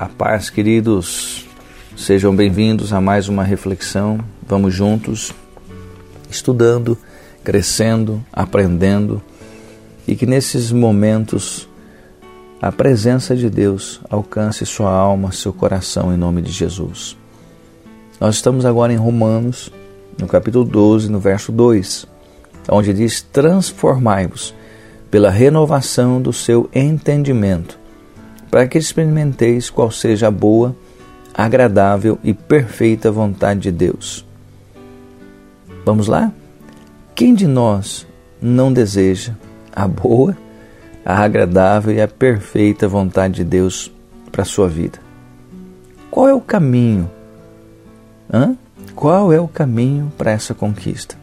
A paz, queridos, sejam bem-vindos a mais uma reflexão. Vamos juntos, estudando, crescendo, aprendendo e que nesses momentos a presença de Deus alcance sua alma, seu coração, em nome de Jesus. Nós estamos agora em Romanos, no capítulo 12, no verso 2, onde diz: Transformai-vos pela renovação do seu entendimento para que experimenteis qual seja a boa, agradável e perfeita vontade de Deus. Vamos lá? Quem de nós não deseja a boa, a agradável e a perfeita vontade de Deus para a sua vida? Qual é o caminho? Hã? Qual é o caminho para essa conquista?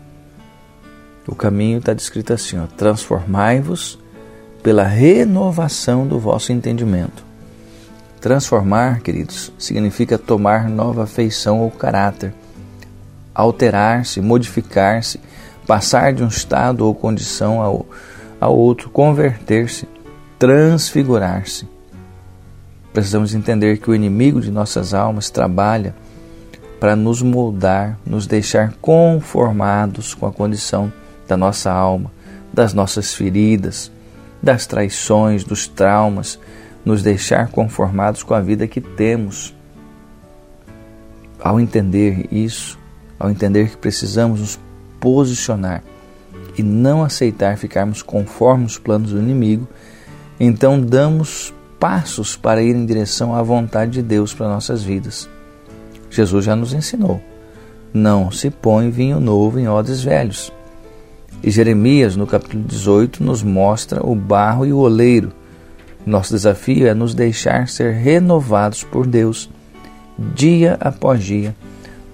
O caminho está descrito assim: transformai-vos pela renovação do vosso entendimento. Transformar, queridos, significa tomar nova feição ou caráter, alterar-se, modificar-se, passar de um estado ou condição ao, ao outro, converter-se, transfigurar-se. Precisamos entender que o inimigo de nossas almas trabalha para nos moldar, nos deixar conformados com a condição da nossa alma, das nossas feridas, das traições, dos traumas, nos deixar conformados com a vida que temos. Ao entender isso, ao entender que precisamos nos posicionar e não aceitar ficarmos conformes os planos do inimigo, então damos passos para ir em direção à vontade de Deus para nossas vidas. Jesus já nos ensinou: não se põe vinho novo em odres velhos. E Jeremias, no capítulo 18, nos mostra o barro e o oleiro. Nosso desafio é nos deixar ser renovados por Deus, dia após dia,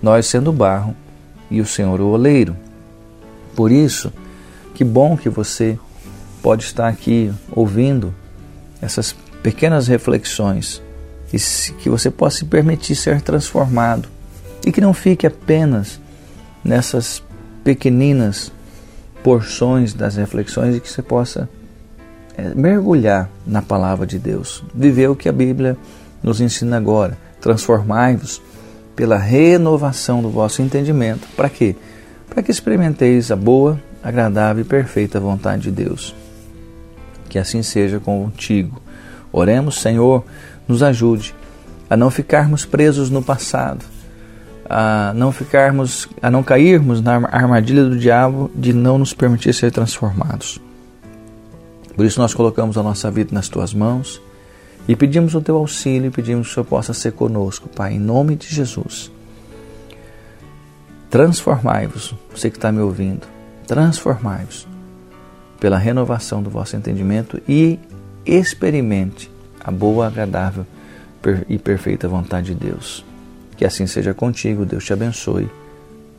nós sendo o barro e o Senhor o oleiro. Por isso, que bom que você pode estar aqui ouvindo essas pequenas reflexões e que você possa se permitir ser transformado e que não fique apenas nessas pequeninas porções das reflexões e que você possa é, mergulhar na palavra de Deus, viver o que a Bíblia nos ensina agora. Transformai-vos pela renovação do vosso entendimento. Para quê? Para que experimenteis a boa, agradável e perfeita vontade de Deus. Que assim seja contigo. Oremos, Senhor, nos ajude a não ficarmos presos no passado, a não ficarmos, a não cairmos na armadilha do diabo de não nos permitir ser transformados. Por isso nós colocamos a nossa vida nas tuas mãos e pedimos o teu auxílio e pedimos que o Senhor possa ser conosco, Pai, em nome de Jesus. Transformai-vos, você que está me ouvindo, transformai-vos pela renovação do vosso entendimento e experimente a boa, agradável e perfeita vontade de Deus. Que assim seja contigo, Deus te abençoe.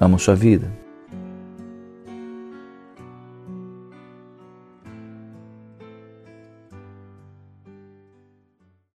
Amo sua vida.